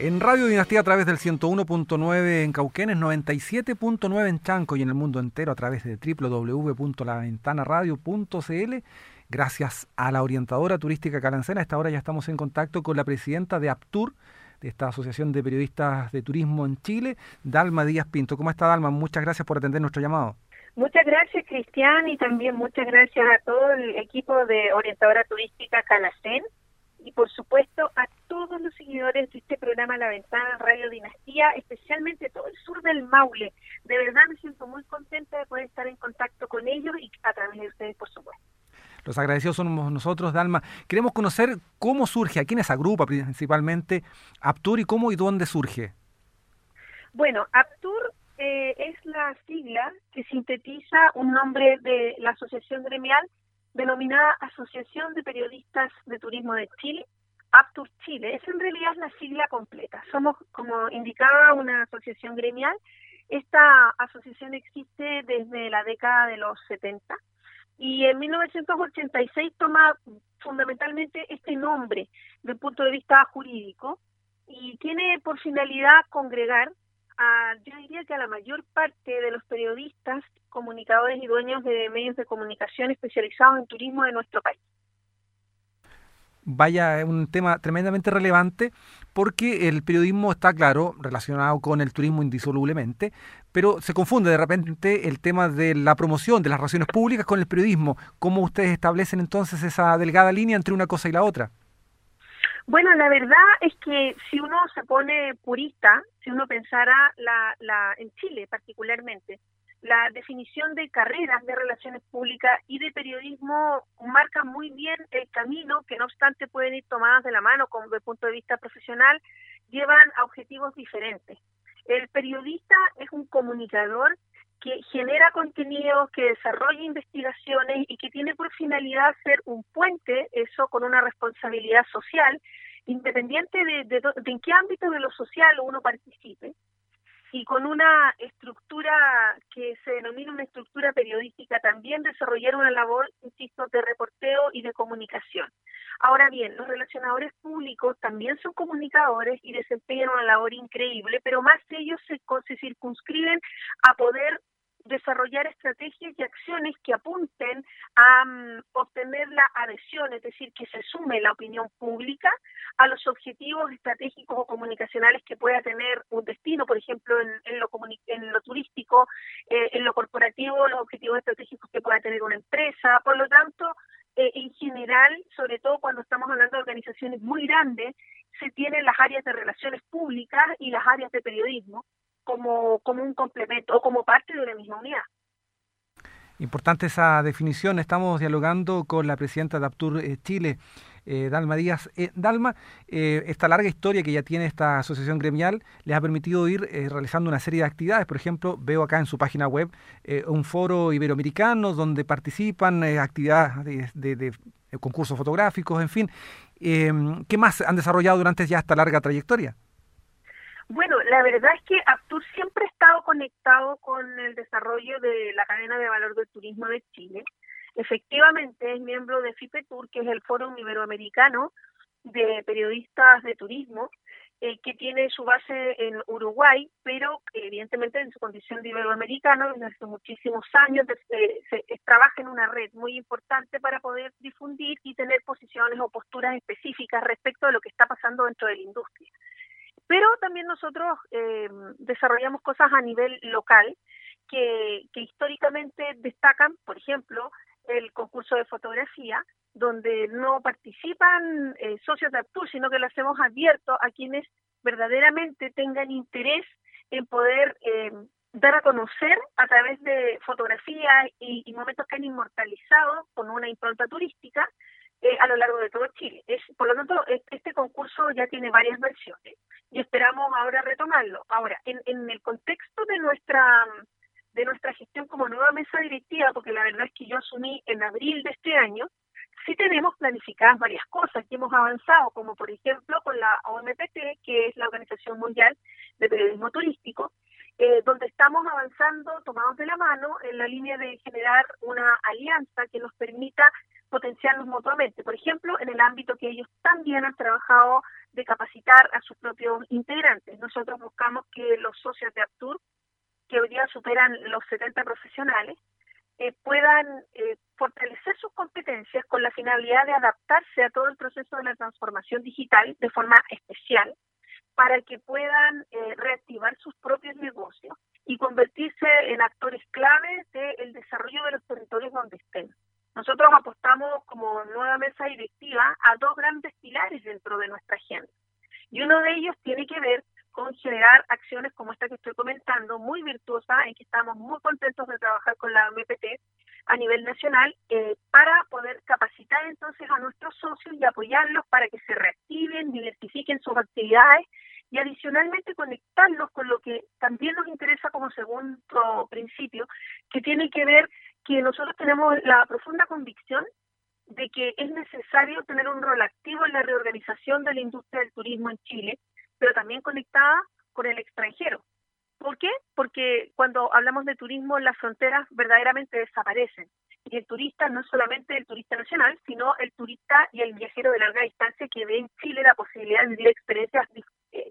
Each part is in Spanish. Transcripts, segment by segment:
En Radio Dinastía a través del 101.9 en Cauquenes, 97.9 en Chanco y en el mundo entero a través de www.laventanaradio.cl. Gracias a la orientadora turística Calancena, a esta hora ya estamos en contacto con la presidenta de APTUR, de esta Asociación de Periodistas de Turismo en Chile, Dalma Díaz Pinto. ¿Cómo está Dalma? Muchas gracias por atender nuestro llamado. Muchas gracias, Cristian, y también muchas gracias a todo el equipo de orientadora turística Calacén y por supuesto a todos los seguidores de este programa La Ventana Radio Dinastía, especialmente todo el sur del Maule. De verdad me siento muy contenta de poder estar en contacto con ellos y a través de ustedes, por supuesto. Los agradecidos somos nosotros, Dalma. Queremos conocer cómo surge, a quiénes agrupa principalmente Aptur y cómo y dónde surge. Bueno, Aptur eh, es la sigla que sintetiza un nombre de la asociación gremial denominada Asociación de Periodistas de Turismo de Chile, Aptur Chile. Es en realidad la sigla completa. Somos, como indicaba, una asociación gremial. Esta asociación existe desde la década de los 70 y en 1986 toma fundamentalmente este nombre desde el punto de vista jurídico y tiene por finalidad congregar a, yo diría que a la mayor parte de los periodistas, comunicadores y dueños de medios de comunicación especializados en turismo de nuestro país. Vaya, es un tema tremendamente relevante porque el periodismo está, claro, relacionado con el turismo indisolublemente, pero se confunde de repente el tema de la promoción de las relaciones públicas con el periodismo. ¿Cómo ustedes establecen entonces esa delgada línea entre una cosa y la otra? Bueno, la verdad es que si uno se pone purista, si uno pensara la, la, en Chile particularmente, la definición de carreras de relaciones públicas y de periodismo marca muy bien el camino que no obstante pueden ir tomadas de la mano como desde el punto de vista profesional, llevan a objetivos diferentes. El periodista es un comunicador que genera contenidos, que desarrolla investigaciones y que tiene por finalidad ser un puente, eso con una responsabilidad social, independiente de, en qué ámbito de lo social uno participe, y con una estructura que se denomina una estructura periodística, también desarrollar una labor, insisto, de reporteo y de comunicación. Ahora bien, los relacionadores públicos también son comunicadores y desempeñan una labor increíble, pero más ellos se, se circunscriben a poder desarrollar estrategias y acciones que apunten a um, obtener la adhesión, es decir, que se sume la opinión pública a los objetivos estratégicos o comunicacionales que pueda tener un destino, por ejemplo, en, en, lo, en lo, turístico, eh, en lo corporativo, los objetivos estratégicos que pueda tener una empresa. Por lo tanto, eh, en general, sobre todo cuando estamos hablando de organizaciones muy grandes, se tienen las áreas de relaciones públicas y las áreas de periodismo como, como un complemento o como parte de una misma unidad. Importante esa definición. Estamos dialogando con la presidenta de Aptur eh, Chile, eh, Dalma Díaz. Eh, Dalma, esta larga historia que ya tiene esta asociación gremial les ha permitido ir realizando una serie de actividades. Por ejemplo, veo acá en su página web un foro iberoamericano donde participan actividades de, de, de, concursos fotográficos, en fin. ¿Qué más han desarrollado durante ya esta larga trayectoria? Bueno, la verdad es que Aptur siempre ha estado conectado con el desarrollo de la cadena de valor del turismo de Chile. Efectivamente es miembro de FIPETUR, que es el Foro Iberoamericano de Periodistas de Turismo, eh, que tiene su base en Uruguay, pero evidentemente en su condición de iberoamericano, desde hace muchísimos años eh, se, se, trabaja en una red muy importante para poder difundir y tener posiciones o posturas específicas respecto de lo que está pasando dentro de la industria. Pero también nosotros eh, desarrollamos cosas a nivel local que, que históricamente destacan, por ejemplo, el concurso de fotografía, donde no participan eh, socios de Aptur, sino que lo hacemos abierto a quienes verdaderamente tengan interés en poder eh, dar a conocer a través de fotografías y, momentos que han inmortalizado con una impronta turística eh, a lo largo de todo Chile. Por lo tanto, este concurso ya tiene varias versiones y esperamos ahora retomarlo. Ahora, en, en el contexto de nuestra de nuestra gestión como nueva mesa directiva, porque la verdad es que yo asumí en abril de este año, sí tenemos planificadas varias cosas que hemos avanzado, como por ejemplo con la OMPT, que es la Organización Mundial de Periodismo Turístico, eh, donde estamos avanzando tomados de la mano en la línea de generar una alianza que nos permita potenciarnos mutuamente. Por ejemplo, en el ámbito que ellos también han trabajado de capacitar a sus propios integrantes. Nosotros buscamos que los socios de Aptur, que hoy día superan los 70 profesionales, eh, puedan eh, fortalecer sus competencias con la finalidad de adaptarse a todo el proceso de la transformación digital de forma especial para que puedan eh, reactivar sus propios negocios y convertirse en actores claves del desarrollo de los territorios donde estén. Nosotros apostamos como nueva mesa directiva a dos grandes pilares dentro de nuestra agenda. Y uno de ellos tiene que ver con generar acciones como esta que estoy comentando, muy virtuosa, en que estamos muy contentos de trabajar con la MPT a nivel nacional eh, para poder capacitar entonces a nuestros socios y apoyarlos para que se reactiven, diversifiquen sus actividades y adicionalmente conectarlos con lo que también nos interesa como segundo principio, que tiene que ver que nosotros tenemos la profunda convicción de que es necesario tener un rol activo en la reorganización de la industria del turismo en Chile, pero también conectada con el extranjero. ¿Por qué? Porque cuando hablamos de turismo, las fronteras verdaderamente desaparecen. Y el turista no es solamente el turista nacional, sino el turista y el viajero de larga distancia que ve en Chile la posibilidad de vivir experiencias,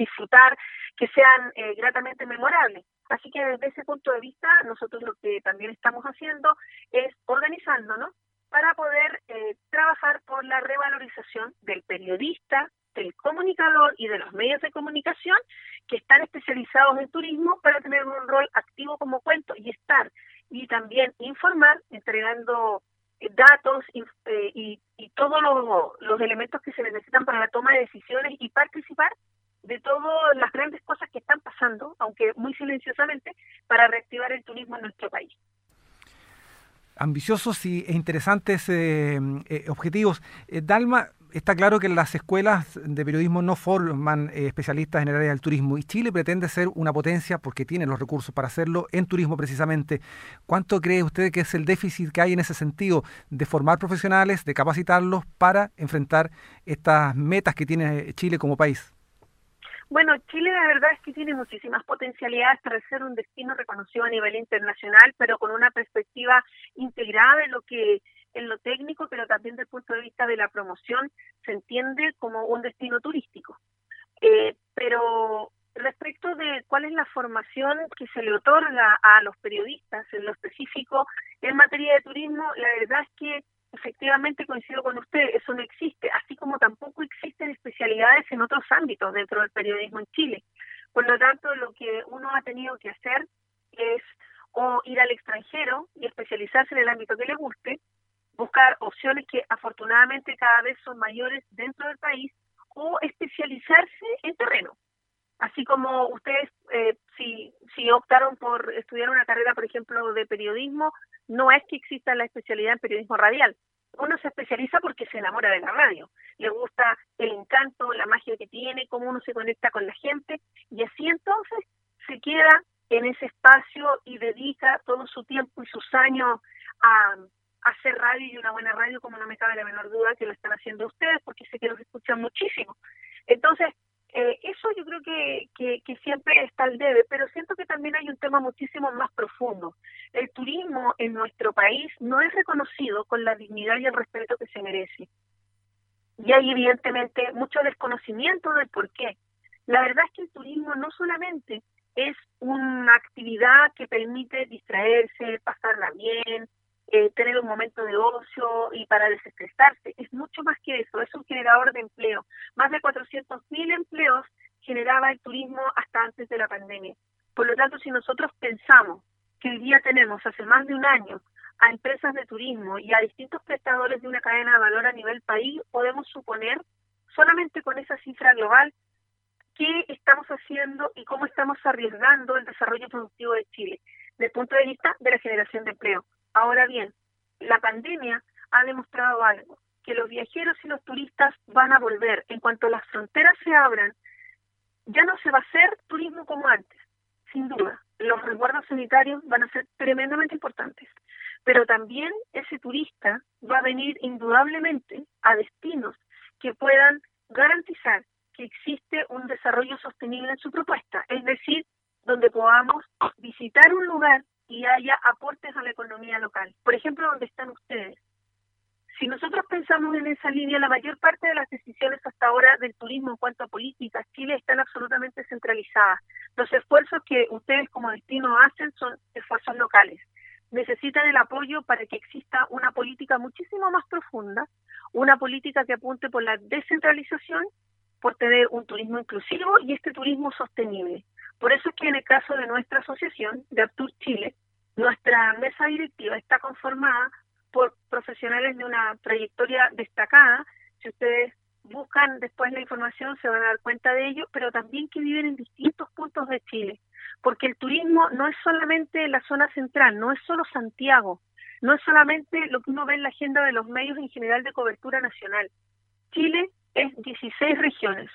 disfrutar, que sean eh, gratamente memorables. Así que desde ese punto de vista, nosotros lo que también estamos haciendo es organizándonos para poder eh, trabajar por la revalorización del periodista, del comunicador y de los medios de comunicación que están especializados en turismo para tener un rol activo como cuento y estar y también informar entregando eh, datos eh, y, y, todos los, elementos que se necesitan para la toma de decisiones y participar de todas las grandes cosas que están pasando, aunque muy silenciosamente, para reactivar el turismo en nuestro país ambiciosos y, e interesantes eh, objetivos. Dalma, está claro que las escuelas de periodismo no forman eh, especialistas en el área del turismo y Chile pretende ser una potencia porque tiene los recursos para hacerlo en turismo precisamente. ¿Cuánto cree usted que es el déficit que hay en ese sentido de formar profesionales, de capacitarlos para enfrentar estas metas que tiene Chile como país? Bueno, Chile la verdad es que tiene muchísimas potencialidades para ser un destino reconocido a nivel internacional, pero con una perspectiva integrada de lo que en lo técnico, pero también desde el punto de vista de la promoción, se entiende como un destino turístico. Eh, pero respecto de cuál es la formación que se le otorga a los periodistas en lo específico en materia de turismo, la verdad es que efectivamente coincido con usted, eso no existe, así como tampoco existen especialidades en otros ámbitos dentro del periodismo en Chile. Por lo tanto, lo que uno ha tenido que hacer es o ir al extranjero y especializarse en el ámbito que le guste, buscar opciones que afortunadamente cada vez son mayores dentro del país o especializarse en terreno. Así como ustedes, eh, si, si optaron por estudiar una carrera, por ejemplo, de periodismo, no es que exista la especialidad en periodismo radial. Uno se especializa porque se enamora de la radio, le gusta el encanto, la magia que tiene, cómo uno se conecta con la gente y así entonces se queda en ese espacio y dedica todo su tiempo y sus años a, hacer radio y una buena radio, como no me cabe la menor duda que lo están haciendo ustedes, porque sé que los escuchan muchísimo. Entonces, eh, eso yo creo que, que, siempre está al debe, pero siento que también hay un tema muchísimo más profundo. En nuestro país no es reconocido con la dignidad y el respeto que se merece. Y hay evidentemente mucho desconocimiento del por qué. La verdad es que el turismo no solamente es una actividad que permite distraerse, pasarla bien, eh, tener un momento de ocio y para desestresarse. Es mucho más que eso, es un generador de empleo. Más de 400.000 empleos generaba el turismo hasta antes de la pandemia. Por lo tanto, si nosotros pensamos que hoy día tenemos hace más de un año a empresas de turismo y a distintos prestadores de una cadena de valor a nivel país, podemos suponer, solamente con esa cifra global, qué estamos haciendo y cómo estamos arriesgando el desarrollo productivo de Chile, desde el punto de vista de la generación de empleo. Ahora bien, la pandemia ha demostrado algo, que los viajeros y los turistas van a volver. En cuanto las fronteras se abran, ya no se va a hacer turismo como antes, sin duda. Los resguardos sanitarios van a ser tremendamente importantes, pero también ese turista va a venir indudablemente a destinos que puedan garantizar que existe un desarrollo sostenible en su propuesta, es decir, donde podamos visitar un lugar y haya aportes a la economía local. Por ejemplo, donde están ustedes. Si nosotros pensamos en esa línea, la mayor parte de las decisiones hasta ahora del turismo en cuanto a políticas, Chile están absolutamente centralizadas. Los esfuerzos que ustedes como destino hacen son esfuerzos locales. Necesitan el apoyo para que exista una política muchísimo más profunda, una política que apunte por la descentralización, por tener un turismo inclusivo y este turismo sostenible. Por eso es que en el caso de nuestra asociación, de Aptur Chile, nuestra mesa directiva está conformada por profesionales de una trayectoria destacada. Si ustedes buscan después la información se van a dar cuenta de ello, pero también que viven en distintos puntos de Chile, porque el turismo no es solamente la zona central, no es solo Santiago, no es solamente lo que uno ve en la agenda de los medios en general de cobertura nacional. Chile es 16 regiones,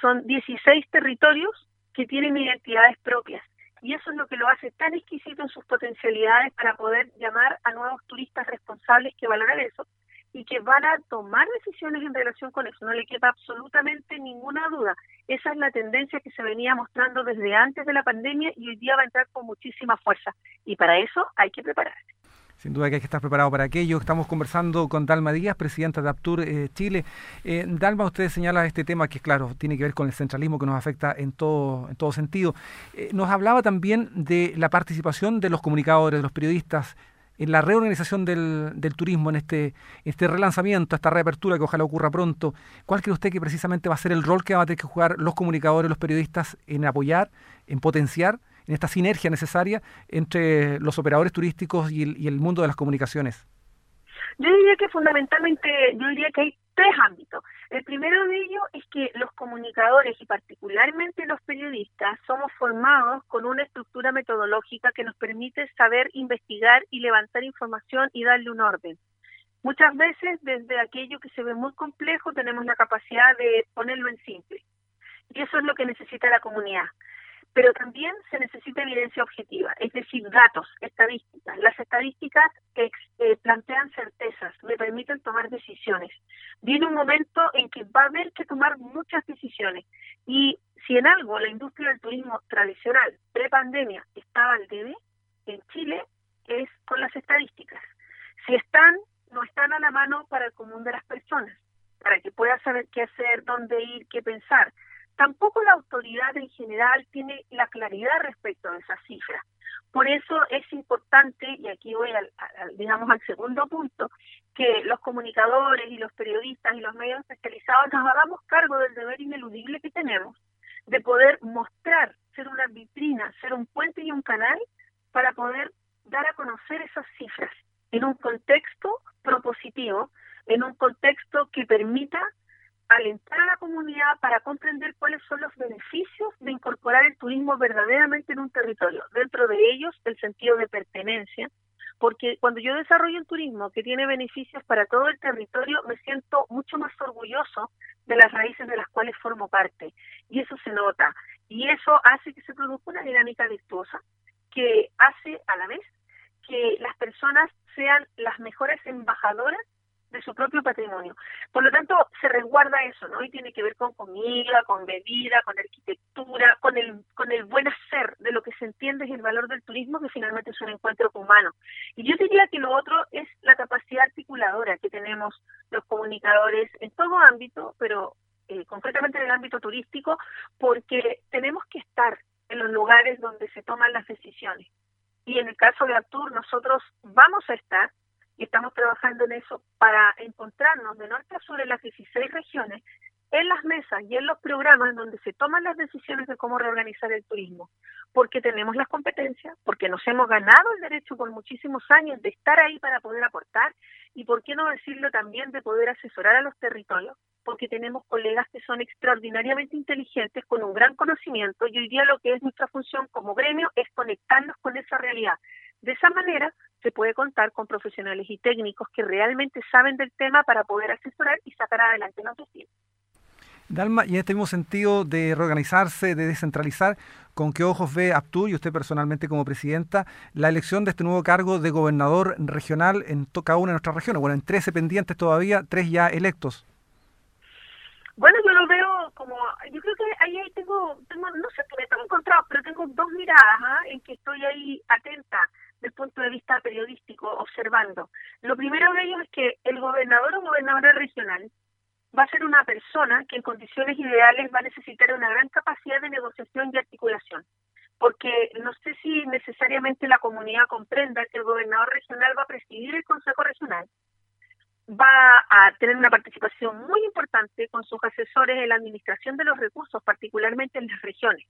son 16 territorios que tienen identidades propias y eso es lo que lo hace tan exquisito en sus potencialidades para poder llamar a nuevos turistas responsables que valoran eso y que van a tomar decisiones en relación con eso. No le queda absolutamente ninguna duda. Esa es la tendencia que se venía mostrando desde antes de la pandemia y hoy día va a entrar con muchísima fuerza. Y para eso hay que prepararse. Sin duda que hay que estar preparado para aquello. Estamos conversando con Dalma Díaz, presidenta de Aptur eh, Chile. Eh, Dalma, usted señala este tema que, claro, tiene que ver con el centralismo que nos afecta en todo, en todo sentido. Eh, nos hablaba también de la participación de los comunicadores, de los periodistas, en la reorganización del, del turismo, en este, este relanzamiento, esta reapertura que ojalá ocurra pronto. ¿Cuál cree usted que precisamente va a ser el rol que van a tener que jugar los comunicadores, los periodistas en apoyar, en potenciar en esta sinergia necesaria entre los operadores turísticos y el, y el mundo de las comunicaciones? Yo diría que fundamentalmente, yo diría que hay tres ámbitos. El primero de ellos es que los comunicadores y particularmente los periodistas somos formados con una estructura metodológica que nos permite saber investigar y levantar información y darle un orden. Muchas veces desde aquello que se ve muy complejo tenemos la capacidad de ponerlo en simple. Y eso es lo que necesita la comunidad pero también se necesita evidencia objetiva, es decir, datos, estadísticas. Las estadísticas que eh, plantean certezas, me permiten tomar decisiones. Viene un momento en que va a haber que tomar muchas decisiones y si en algo la industria del turismo tradicional, pre-pandemia, estaba al debe, en Chile es con las estadísticas. Si están, no están a la mano para el común de las personas, para que pueda saber qué hacer, dónde ir, qué pensar Tampoco la autoridad en general tiene la claridad respecto a esas cifras. Por eso es importante, y aquí voy al, digamos al segundo punto, que los comunicadores y los periodistas y los medios especializados nos hagamos cargo del deber ineludible que tenemos de poder mostrar, ser una vitrina, ser un puente y un canal para poder dar a conocer esas cifras en un contexto propositivo, en un contexto que permita alentar a la comunidad para comprender cuáles son los beneficios de incorporar el turismo verdaderamente en un territorio. Dentro de ellos, el sentido de pertenencia, porque cuando yo desarrollo un turismo que tiene beneficios para todo el territorio, me siento mucho más orgulloso de las raíces de las cuales formo parte. Y eso se nota. Y eso hace que se produzca una dinámica virtuosa que hace a la vez que las personas sean las mejores embajadoras de su propio patrimonio. Por lo tanto, se resguarda eso, ¿no? Y tiene que ver con comida, con bebida, con arquitectura, con el, con el buen hacer de lo que se entiende es el valor del turismo, que finalmente es un encuentro humano. Y yo diría que lo otro es la capacidad articuladora que tenemos los comunicadores en todo ámbito, pero eh, concretamente en el ámbito turístico, porque tenemos que estar en los lugares donde se toman las decisiones. Y en el caso de Artur, nosotros vamos a estar y estamos trabajando en eso para encontrarnos de norte a sur en las 16 regiones, en las mesas y en los programas donde se toman las decisiones de cómo reorganizar el turismo, porque tenemos las competencias, porque nos hemos ganado el derecho por muchísimos años de estar ahí para poder aportar y por qué no decirlo también de poder asesorar a los territorios, porque tenemos colegas que son extraordinariamente inteligentes, con un gran conocimiento y hoy día lo que es nuestra función como gremio es conectarnos con esa realidad. De esa manera se puede contar con profesionales y técnicos que realmente saben del tema para poder asesorar y sacar adelante los destinos. Dalma, y en este mismo sentido de reorganizarse, de descentralizar, ¿con qué ojos ve Aptur y usted personalmente como presidenta la elección de este nuevo cargo de gobernador regional en cada una de nuestras regiones? Bueno, en 13 pendientes todavía, tres ya electos. Bueno, yo lo veo como, yo creo que ahí, tengo, no sé me tengo encontrado, pero tengo dos miradas ¿ah? en que estoy ahí atenta del punto de vista periodístico, observando. Lo primero de ellos es que el gobernador o gobernadora regional va a ser una persona que en condiciones ideales va a necesitar una gran capacidad de negociación y articulación, porque no sé si necesariamente la comunidad comprenda que el gobernador regional va a presidir el Consejo Regional, va a tener una participación muy importante con sus asesores en la administración de los recursos, particularmente en las regiones.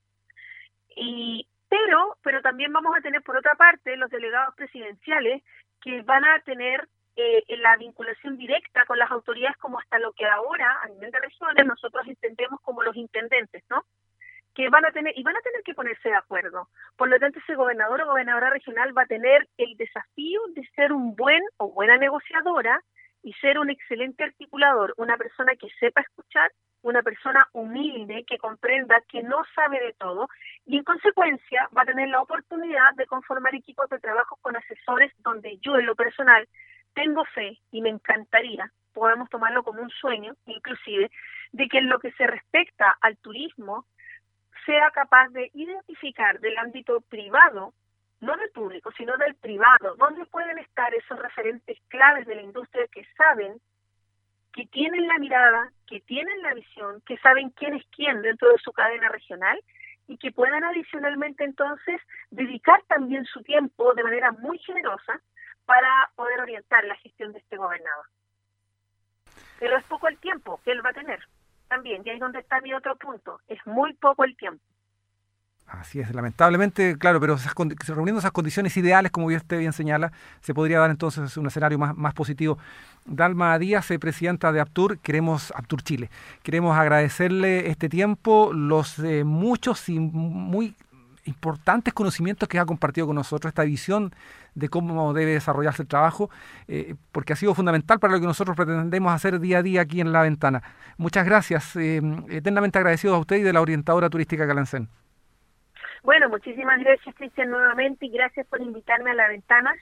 Y pero pero también vamos a tener por otra parte los delegados presidenciales que van a tener eh, la vinculación directa con las autoridades como hasta lo que ahora a nivel de regiones nosotros entendemos como los intendentes, ¿no? que van a tener y van a tener que ponerse de acuerdo. Por lo tanto, ese gobernador o gobernadora regional va a tener el desafío de ser un buen o buena negociadora y ser un excelente articulador, una persona que sepa escuchar, una persona humilde que comprenda que no sabe de todo y en consecuencia va a tener la oportunidad de conformar equipos de trabajo con asesores donde yo en lo personal tengo fe y me encantaría, podemos tomarlo como un sueño inclusive, de que en lo que se respecta al turismo sea capaz de identificar del ámbito privado, no del público, sino del privado, dónde pueden estar esos referentes claves de la industria que saben, que tienen la mirada, que tienen la visión, que saben quién es quién dentro de su cadena regional y que puedan adicionalmente entonces dedicar también su tiempo de manera muy generosa para poder orientar la gestión de este gobernador. Pero es poco el tiempo que él va a tener también, y ahí es donde está mi otro punto, es muy poco el tiempo. Así es, lamentablemente, claro, pero reuniendo esas condiciones ideales, como usted bien señala, se podría dar entonces un escenario más, positivo. Dalma Díaz, eh, presidenta de Aptur, queremos, Aptur Chile, queremos agradecerle este tiempo, los eh, muchos y muy importantes conocimientos que ha compartido con nosotros, esta visión de cómo debe desarrollarse el trabajo, eh, porque ha sido fundamental para lo que nosotros pretendemos hacer día a día aquí en La Ventana. Muchas gracias, eternamente agradecidos a usted y de la orientadora turística Calancén. Bueno, muchísimas gracias, Cristian, nuevamente, y gracias por invitarme a La Ventana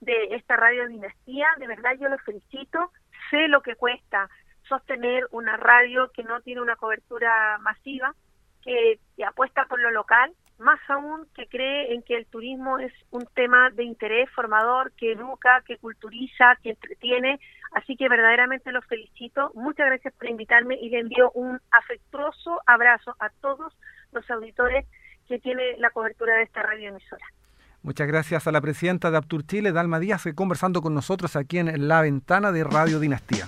de esta radio Dinastía. De verdad, yo los felicito. Sé lo que cuesta sostener una radio que no tiene una cobertura masiva, que apuesta por lo local, más aún que cree en que el turismo es un tema de interés formador, que educa, que culturiza, que entretiene. Así que verdaderamente los felicito. Muchas gracias por invitarme y le envío un afectuoso abrazo a todos los auditores que tiene la cobertura de esta radio emisora. Muchas gracias a la presidenta de Aptur Chile, Dalma Díaz, conversando con nosotros aquí en la ventana de Radio Dinastía.